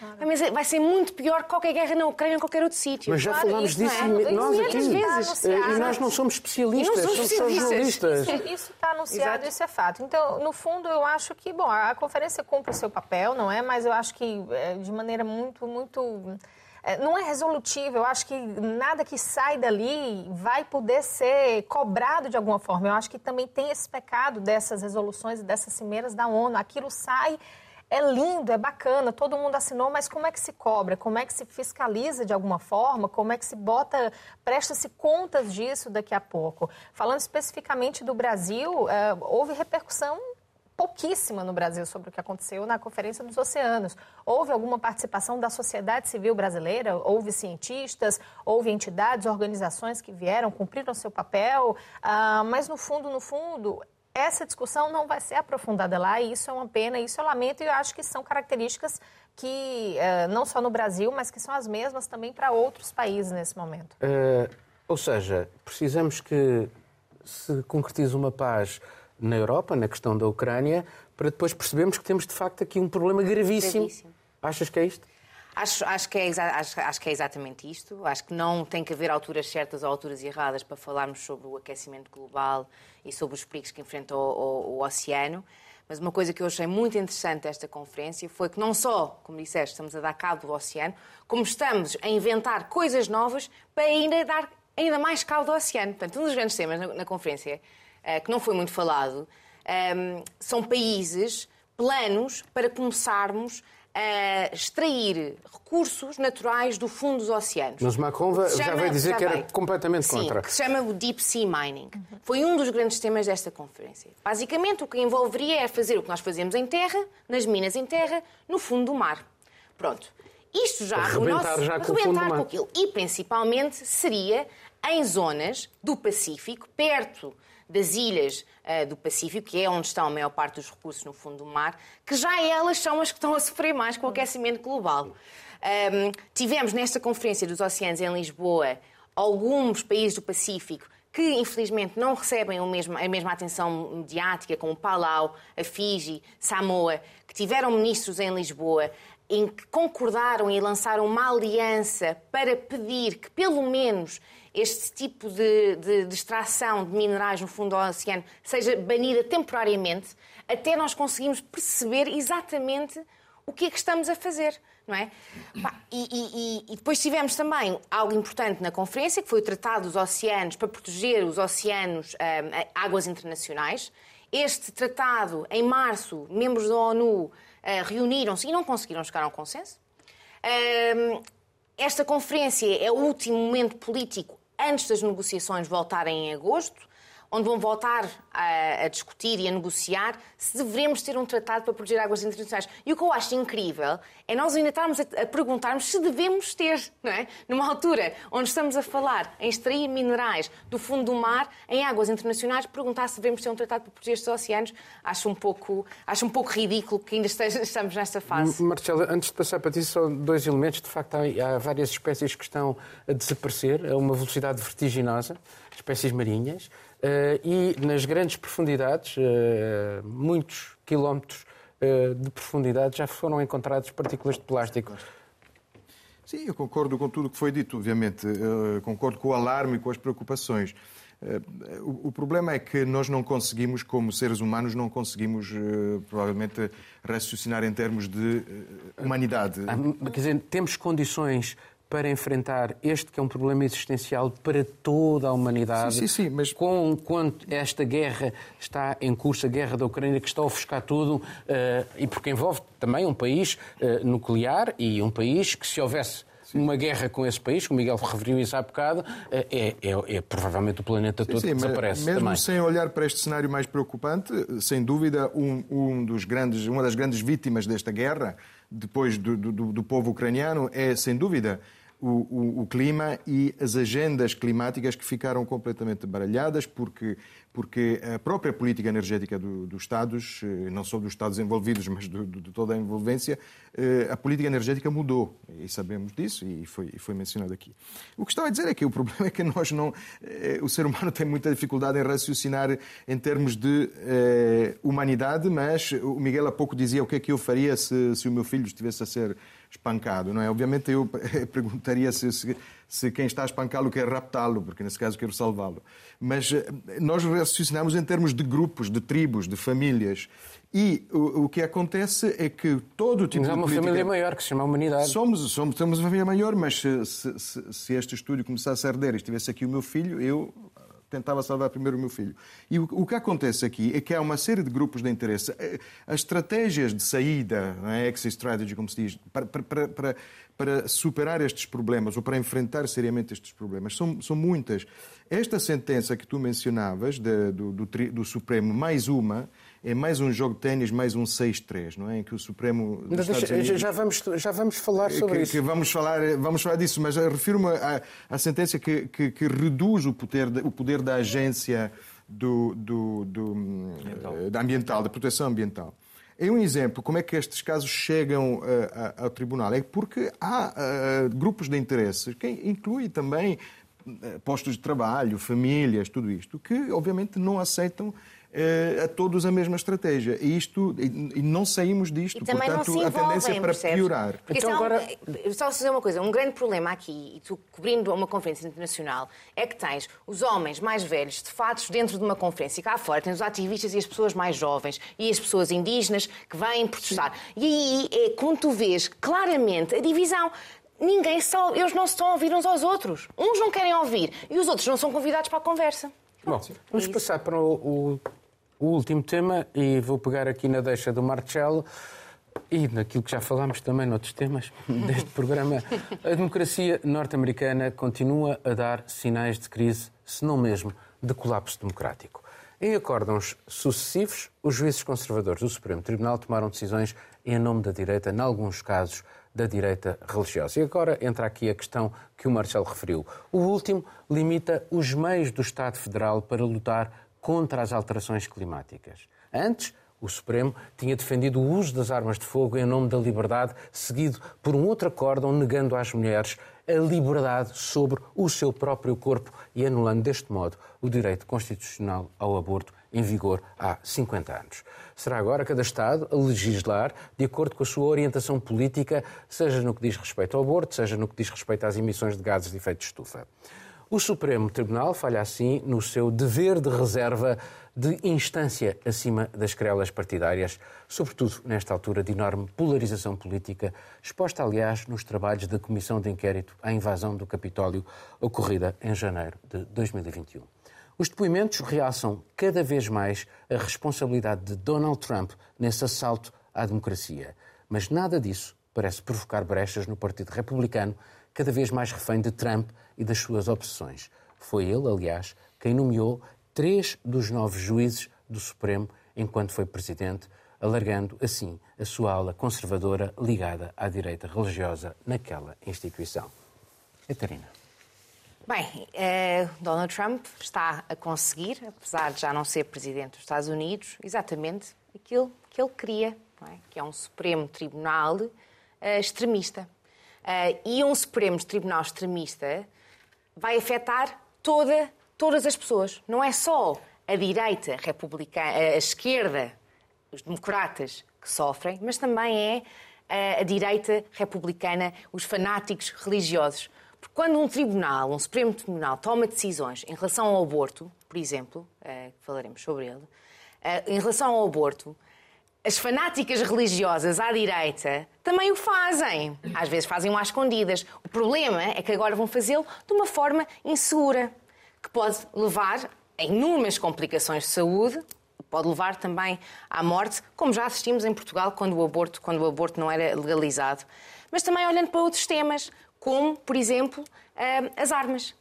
vai ser muito pior que qualquer guerra na Ucrânia ou em qualquer outro sítio. Mas já claro, falámos disso é? nós aqui. Vezes. E nós não somos especialistas, não somos, somos jornalistas. Isso está anunciado, Exato. isso é fato. Então, no fundo, eu acho que, bom, a conferência cumpre o seu papel, não é? Mas eu acho que é, de maneira muito, muito não é resolutivo. Eu acho que nada que sai dali vai poder ser cobrado de alguma forma. Eu acho que também tem esse pecado dessas resoluções e dessas cimeiras da ONU. Aquilo sai é lindo, é bacana, todo mundo assinou, mas como é que se cobra? Como é que se fiscaliza de alguma forma? Como é que se bota, presta-se contas disso daqui a pouco? Falando especificamente do Brasil, é, houve repercussão pouquíssima no Brasil sobre o que aconteceu na Conferência dos Oceanos. Houve alguma participação da sociedade civil brasileira? Houve cientistas, houve entidades, organizações que vieram, cumpriram seu papel, ah, mas no fundo, no fundo, essa discussão não vai ser aprofundada lá e isso é uma pena, isso eu lamento e eu acho que são características que, uh, não só no Brasil, mas que são as mesmas também para outros países nesse momento. Uh, ou seja, precisamos que se concretize uma paz na Europa, na questão da Ucrânia, para depois percebermos que temos de facto aqui um problema gravíssimo. gravíssimo. Achas que é isto? Acho, acho, que é, acho, acho, que é exatamente isto. Acho que não tem que haver alturas certas ou alturas erradas para falarmos sobre o aquecimento global e sobre os perigos que enfrenta o, o, o oceano. Mas uma coisa que eu achei muito interessante desta conferência foi que não só, como disseste, estamos a dar cabo do oceano, como estamos a inventar coisas novas para ainda dar ainda mais cabo do oceano. Portanto, um dos grandes temas na, na conferência que não foi muito falado, ehm, são países planos para começarmos a extrair recursos naturais do fundo dos oceanos. Mas Macron Se já chama- vai dizer já que era vai. completamente Sim, contra. que se chama o Deep Sea Mining. Foi um dos grandes temas desta conferência. Basicamente, o que envolveria é fazer o que nós fazemos em terra, nas minas em terra, no fundo do mar. Pronto. Isto já... o Arrebentar já com o fundo do mar. aquilo. E, principalmente, seria em zonas do Pacífico, perto das ilhas ah, do Pacífico, que é onde estão a maior parte dos recursos no fundo do mar, que já elas são as que estão a sofrer mais com o aquecimento global. Ahm, tivemos nesta Conferência dos Oceanos em Lisboa alguns países do Pacífico que infelizmente não recebem mesmo- a mesma atenção mediática, como Palau, a Fiji, Samoa, que tiveram ministros em Lisboa em que concordaram e lançaram uma aliança para pedir que, pelo menos, este tipo de, de- de extração de minerais no fundo do oceano seja banida temporariamente, até nós conseguimos perceber exatamente o que é que estamos a fazer, não é? E, e- e- depois tivemos também algo importante na conferência, que foi o Tratado dos Oceanos para proteger os oceanos, ah, águas internacionais. Este tratado, em março, membros da ONU reuniram-se e não conseguiram chegar a um consenso. Ahm, esta conferência é o último momento político antes das negociações voltarem em agosto, onde vão voltar a, a discutir e a negociar se devemos ter um tratado para proteger águas internacionais. E o que eu acho incrível é nós ainda estarmos a, a perguntarmos se devemos ter, não é? Numa altura onde estamos a falar em extrair minerais do fundo do mar em águas internacionais, perguntar se devemos ter um tratado para proteger estes oceanos, acho um pouco, acho um pouco ridículo que ainda estamos nesta fase. Marcelo, antes de passar para ti, só dois elementos. De facto, há, há várias espécies que estão a desaparecer a uma velocidade vertiginosa, espécies marinhas, e nas grandes profundidades, eh, muitos quilómetros eh, de profundidade, já foram encontrados partículas de plástico. Sim, eu concordo com tudo o que foi dito, obviamente. Eh, concordo com o alarme e com as preocupações. Eh, o, problema é que nós não conseguimos, como seres humanos, não conseguimos, eh, provavelmente, raciocinar em termos de eh, humanidade. Ah, Quer dizer, temos condições para enfrentar este que é um problema existencial para toda a humanidade. Sim, sim, sim, mas- Com quanto esta guerra está em curso, a guerra da Ucrânia, que está a ofuscar tudo, eh, e porque envolve também um país eh, nuclear e um país que, se houvesse uma guerra com esse país, como o Miguel referiu isso há bocado, eh, é, é- é provavelmente o planeta todo Sim, que desaparece mesmo também. sem olhar para este cenário mais preocupante, sem dúvida, um, um dos grandes, uma das grandes vítimas desta guerra, depois do, do- do- do povo ucraniano, é, sem dúvida, o, o- o clima e as agendas climáticas que ficaram completamente baralhadas, porque, porque a própria política energética do- dos Estados, eh, não só dos Estados envolvidos, mas do- do- de toda a envolvência, eh, a política energética mudou. E sabemos disso e foi, e foi mencionado aqui. O que estava a dizer é que o problema é que nós não. eh, O ser humano tem muita dificuldade em raciocinar em termos de eh, humanidade, mas o Miguel há pouco dizia o que é que eu faria se, se o meu filho estivesse a ser espancado, não é? Obviamente eu perguntaria se, se, se quem está a espancá-lo quer raptá-lo, porque nesse caso quero salvá-lo. Mas eh, nós raciocinamos em termos de grupos, de tribos, de famílias. E o, o que acontece é que todo o tipo Mas há de uma política... família maior que se chama humanidade. Somos, somos, temos uma família maior, mas se- se- se este estúdio começasse a arder e estivesse aqui o meu filho, eu tentava salvar primeiro o meu filho. E o, o que acontece aqui é que há uma série de grupos de interesse. Eh, As estratégias de saída, não é? exit strategy, como se diz, para, para- para- para- superar estes problemas ou para enfrentar seriamente estes problemas, são, são muitas. Esta sentença que tu mencionavas de- do, do do Supremo, mais uma, é mais um jogo de ténis, mais um 6-3, não é? Em que o Supremo dos Estados deixa- Unidos... já, vamos, já vamos falar sobre Que- isso. que vamos, falar, vamos falar disso, mas refiro-me à, à sentença que, que- que reduz o poder, da- o poder da agência do, do- do, eh, da ambiental, da proteção ambiental. É um exemplo como é que estes casos chegam a- ao tribunal. É porque há eh, grupos de interesses, que inclui também postos de trabalho, famílias, tudo isto, que obviamente não aceitam a todos a mesma estratégia. E isto e, não saímos disto. E também Portanto, não se a envolvem, tendência é para percebes? piorar. Porque Então só, agora- Só dizer uma coisa, um grande problema aqui, e tu cobrindo uma conferência internacional, é que tens os homens mais velhos de fatos dentro de uma conferência. E cá fora tens os ativistas e as pessoas mais jovens e as pessoas indígenas que vêm protestar. E aí é quando tu vês claramente a divisão. Ninguém só, eles não se estão a ouvir uns aos outros. Uns não querem ouvir e os outros não são convidados para a conversa. Bom, vamos passar para o, o o último tema, e vou pegar aqui na deixa do Marcelo, e naquilo que já falámos também noutros temas deste programa, a democracia norte-americana continua a dar sinais de crise, se não mesmo de colapso democrático. Em acórdãos sucessivos, os juízes conservadores do Supremo Tribunal tomaram decisões em nome da direita, em alguns casos da direita religiosa. E agora entra aqui a questão que o Marcelo referiu. O último limita os meios do Estado Federal para lutar contra as alterações climáticas. Antes, o Supremo tinha defendido o uso das armas de fogo em nome da liberdade, seguido por um outro acórdão negando às mulheres a liberdade sobre o seu próprio corpo e anulando deste modo o direito constitucional ao aborto em vigor há 50 anos. Será agora cada Estado a legislar de acordo com a sua orientação política, seja no que diz respeito ao aborto, seja no que diz respeito às emissões de gases de efeito de estufa. O Supremo Tribunal falha assim no seu dever de reserva de instância acima das querelas partidárias, sobretudo nesta altura de enorme polarização política, exposta, aliás, nos trabalhos da Comissão de Inquérito à invasão do Capitólio ocorrida em janeiro de 2021. Os depoimentos realçam cada vez mais a responsabilidade de Donald Trump nesse assalto à democracia. Mas nada disso parece provocar brechas no Partido Republicano, cada vez mais refém de Trump e das suas obsessões. Foi ele, aliás, quem nomeou três dos nove juízes do Supremo enquanto foi presidente, alargando assim a sua ala conservadora ligada à direita religiosa naquela instituição. Catarina. Bem, eh, Donald Trump está a conseguir, apesar de já não ser presidente dos Estados Unidos, exatamente aquilo que ele queria, é? que é um Supremo Tribunal eh, extremista. Eh, e um Supremo Tribunal extremista vai afetar toda, todas as pessoas. Não é só a direita republicana, a esquerda, os democratas que sofrem, mas também é a direita republicana, os fanáticos religiosos. Porque quando um tribunal, um Supremo Tribunal, toma decisões em relação ao aborto, por exemplo, uh, falaremos sobre ele, uh, em relação ao aborto, as fanáticas religiosas à direita também o fazem. Às vezes fazem-o às escondidas. O problema é que agora vão fazê-lo de uma forma insegura, que pode levar a enormes complicações de saúde, pode levar também à morte, como já assistimos em Portugal quando o aborto, quando o aborto não era legalizado. Mas também olhando para outros temas, como, por exemplo, eh, as armas.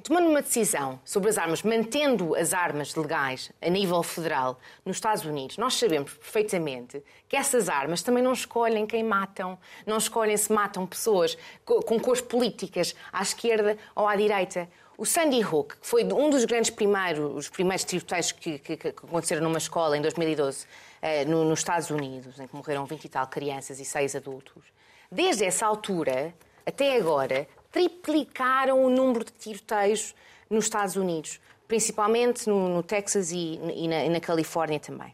Tomando uma decisão sobre as armas, mantendo as armas legais a nível federal nos Estados Unidos, nós sabemos perfeitamente que essas armas também não escolhem quem matam, não escolhem se matam pessoas com cores políticas à esquerda ou à direita. O Sandy Hook, que foi um dos grandes primeiros, os primeiros tiroteios que, que, que aconteceram numa escola em 2012 eh, no, nos Estados Unidos, em que morreram 20 e tal crianças e 6 adultos, desde essa altura até agora, triplicaram o número de tiroteios nos Estados Unidos, principalmente no, no Texas e, e, na, e, na, Califórnia também.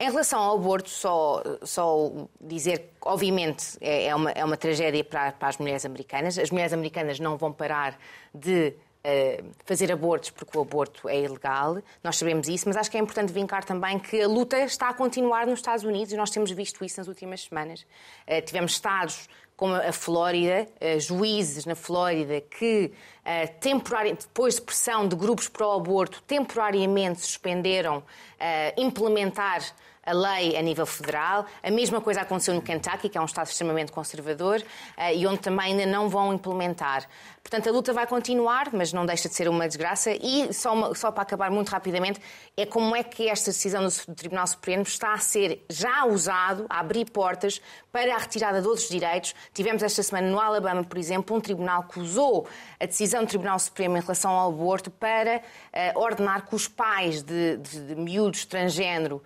Em relação ao aborto, só, só dizer que, obviamente, é, é, uma, é uma tragédia para, para as mulheres americanas. As mulheres americanas não vão parar de Uh, fazer abortos porque o aborto é ilegal, nós sabemos isso, mas acho que é importante vincar também que a luta está a continuar nos Estados Unidos e nós temos visto isso nas últimas semanas. Uh, tivemos estados como a Flórida, uh, juízes na Flórida que, uh, depois de pressão de grupos pró-aborto, temporariamente suspenderam uh, implementar a lei a nível federal. A mesma coisa aconteceu no Kentucky, que é um Estado extremamente conservador, eh, e onde também ainda não vão implementar. Portanto, a luta vai continuar, mas não deixa de ser uma desgraça. E só, uma, só para acabar muito rapidamente, é como é que esta decisão do Tribunal Supremo está a ser já usado, a abrir portas para a retirada de outros direitos. Tivemos esta semana no Alabama, por exemplo, um tribunal que usou a decisão do Tribunal Supremo em relação ao aborto para uh, ordenar que os pais de, de, de miúdos transgênero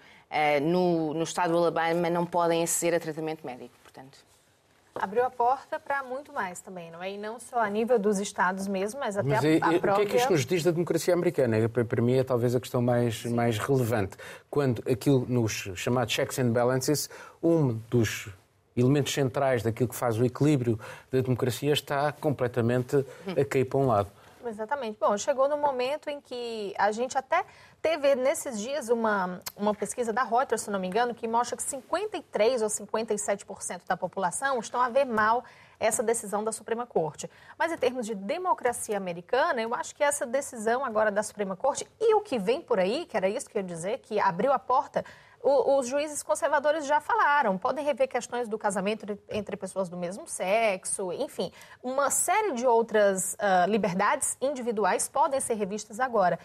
no, no estado do Alabama não podem aceder a tratamento médico. Portanto. Abriu a porta para muito mais também, não é? E não só a nível dos Estados mesmo, mas até mas a, e, a própria... O que é que isto nos diz da democracia americana? Para mim é talvez a questão mais, mais relevante. Quando aquilo nos chamados checks and balances, um dos elementos centrais daquilo que faz o equilíbrio da democracia está completamente a cair para um lado. Exatamente. Bom, chegou no momento em que a gente até teve nesses dias uma, uma pesquisa da Reuters, se não me engano, que mostra que 53 ou 57% da população estão a ver mal essa decisão da Suprema Corte. Mas em termos de democracia americana, eu acho que essa decisão agora da Suprema Corte e o que vem por aí, que era isso que eu ia dizer, que abriu a porta os juízes conservadores já falaram, podem rever questões do casamento entre pessoas do mesmo sexo, enfim, uma série de outras uh, liberdades individuais podem ser revistas agora.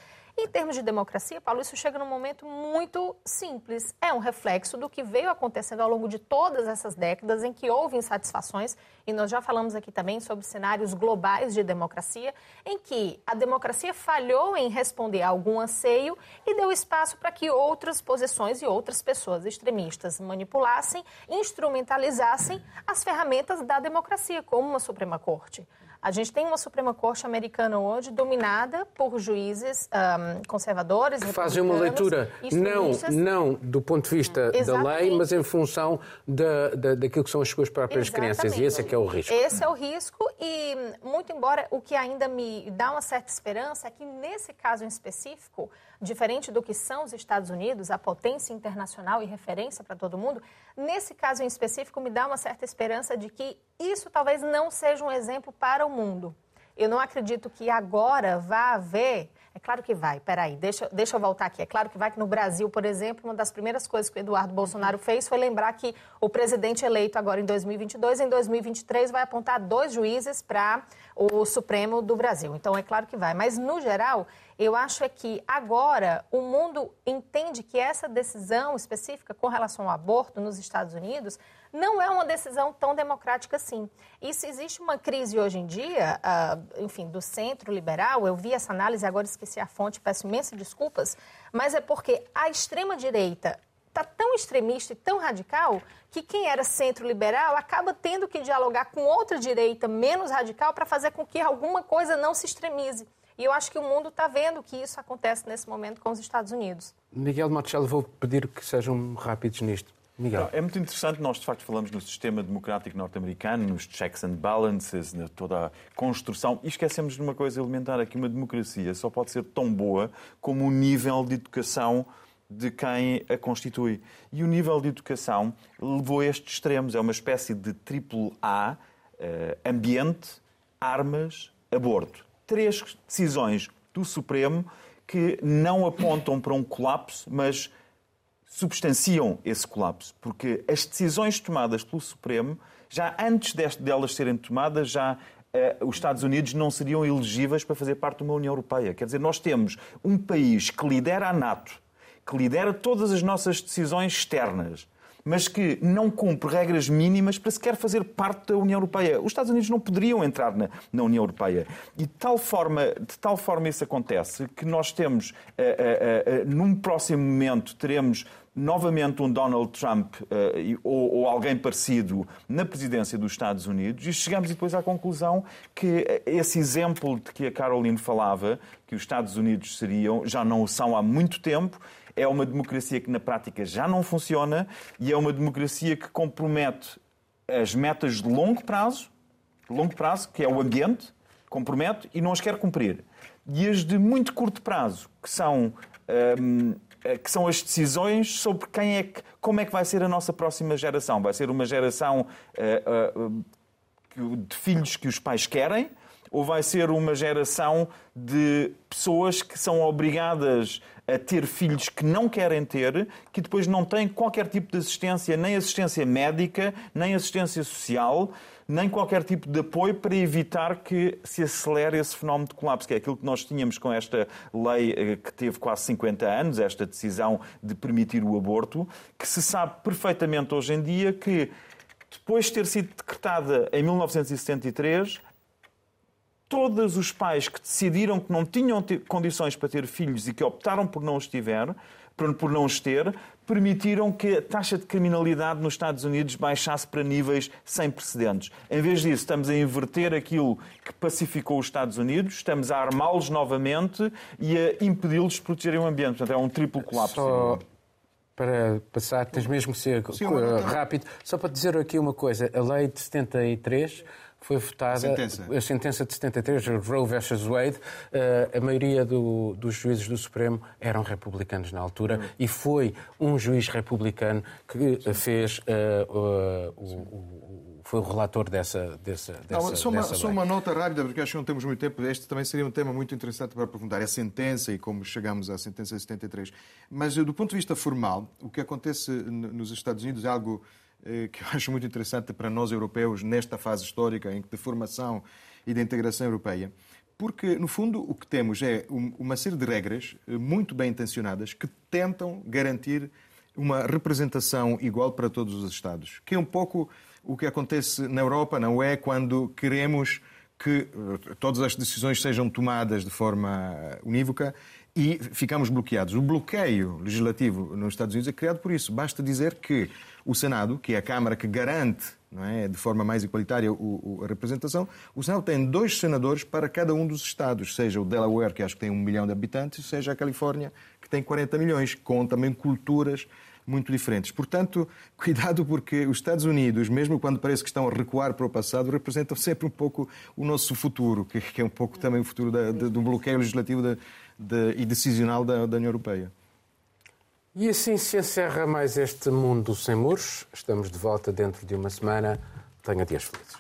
Em termos de democracia, Paulo, isso chega num momento muito simples. É um reflexo do que veio acontecendo ao longo de todas essas décadas em que houve insatisfações, e nós já falamos aqui também sobre cenários globais de democracia, em que a democracia falhou em responder a algum anseio e deu espaço para que outras posições e outras pessoas extremistas manipulassem, instrumentalizassem as ferramentas da democracia, como uma Suprema Corte. A gente tem uma Suprema Corte americana hoje dominada por juízes um, conservadores, fazem uma leitura não, não do ponto de vista Exatamente. da lei, mas em função da, da, daquilo que são as suas próprias Exatamente. crenças. E esse é que é o risco. Esse é o risco e, muito embora o que ainda me dá uma certa esperança é que, nesse caso em específico, diferente do que são os Estados Unidos, a potência internacional e referência para todo mundo, nesse caso em específico me dá uma certa esperança de que isso talvez não seja um exemplo para o mundo. Eu não acredito que agora vá haver. É claro que vai, peraí, deixa, deixa eu voltar aqui. É claro que vai que no Brasil, por exemplo, uma das primeiras coisas que o Eduardo Bolsonaro fez foi lembrar que o presidente eleito agora em 2022, em 2023, vai apontar dois juízes para o Supremo do Brasil. Então, é claro que vai. Mas, no geral, eu acho é que agora o mundo entende que essa decisão específica com relação ao aborto nos Estados Unidos não é uma decisão tão democrática assim. E se existe uma crise hoje em dia, uh, enfim, do centro liberal, eu vi essa análise, agora esqueci a fonte, peço imensas desculpas, mas é porque a extrema-direita está tão extremista e tão radical que quem era centro-liberal acaba tendo que dialogar com outra direita menos radical para fazer com que alguma coisa não se extremize. E eu acho que o mundo está vendo que isso acontece nesse momento com os Estados Unidos. Miguel Marcelo, vou pedir que sejam rápidos nisto. Miguel. É muito interessante, nós de facto falamos no sistema democrático norte-americano, nos checks and balances, na toda a construção, e esquecemos de uma coisa elementar, é que uma democracia só pode ser tão boa como o nível de educação de quem a constitui. E o nível de educação levou a estes extremos, é uma espécie de triplo A, eh, ambiente, armas, aborto três decisões do Supremo que não apontam para um colapso, mas substanciam esse colapso. Porque as decisões tomadas pelo Supremo, já antes delas serem tomadas, já Uh, os Estados Unidos não seriam elegíveis para fazer parte de uma União Europeia. Quer dizer, nós temos um país que lidera a NATO, que lidera todas as nossas decisões externas, mas que não cumpre regras mínimas para sequer fazer parte da União Europeia. Os Estados Unidos não poderiam entrar na, na União Europeia. E de tal, forma, de tal forma isso acontece que nós temos, uh, uh, uh, num próximo momento, teremos novamente um Donald Trump ou, ou, alguém parecido na presidência dos Estados Unidos e chegamos depois à conclusão que esse exemplo de que a Caroline falava, que os Estados Unidos seriam, já não o são há muito tempo é uma democracia que na prática já não funciona e é uma democracia que compromete as metas de longo prazo, longo prazo, que é o ambiente, compromete e não as quer cumprir. E as de muito curto prazo, que são, hum, que são as decisões sobre quem é que, como é que vai ser a nossa próxima geração. Vai ser uma geração uh, uh, de filhos que os pais querem, ou vai ser uma geração de pessoas que são obrigadas a ter filhos que não querem ter, que depois não têm qualquer tipo de assistência, nem assistência médica, nem assistência social, nem qualquer tipo de apoio para evitar que se acelere esse fenómeno de colapso, que é aquilo que nós tínhamos com esta lei eh, que teve quase 50 anos, esta decisão de permitir o aborto, que se sabe perfeitamente hoje em dia que depois de ter sido decretada em 1973, todos os pais que decidiram que não tinham condições para ter filhos e que optaram por não os tiver, por não os ter, permitiram que a taxa de criminalidade nos Estados Unidos baixasse para níveis sem precedentes. Em vez disso, estamos a inverter aquilo que pacificou os Estados Unidos, estamos a armá-los novamente e a impedi-los de protegerem o ambiente. Portanto, é um triplo colapso. Só para passar, tens mesmo que ser Sim, rápido. Só para dizer aqui uma coisa, a lei de 73 foi votada a sentença, a sentença de 73, Roe versus Wade. Eh, a maioria do, dos juízes do Supremo eram republicanos na altura uhum. e foi um juiz republicano que fez uh, uh, o, o foi o relator dessa, dessa, dessa, não, só, uma, dessa só uma nota rápida, porque acho que não temos muito tempo. Este também seria um tema muito interessante para aprofundar, a sentença e como chegamos à sentença de 73. Mas, do ponto de vista formal, o que acontece nos Estados Unidos é algo eh, que eu acho muito interessante para nós europeus nesta fase histórica de formação e de integração europeia. Porque, no fundo, o que temos é uma série de regras eh, muito bem intencionadas que tentam garantir uma representação igual para todos os Estados, que é um pouco o que acontece na Europa, não é? Quando queremos que eh, todas as decisões sejam tomadas de forma unívoca e ficamos bloqueados. O bloqueio legislativo nos Estados Unidos é criado por isso. Basta dizer que o Senado, que é a Câmara que garante não é, de forma mais igualitária o, o, a representação, o Senado tem dois senadores para cada um dos estados, seja o Delaware, que acho que tem um milhão de habitantes, seja a Califórnia, que tem 40 milhões, com também culturas muito diferentes. Portanto, cuidado porque os Estados Unidos, mesmo quando parece que estão a recuar para o passado, representam sempre um pouco o nosso futuro, que é um pouco também o futuro da, do bloqueio legislativo da, e decisional da, da União Europeia. E assim se encerra mais este Mundo Sem Muros. Estamos de volta dentro de uma semana. Tenha dias felizes.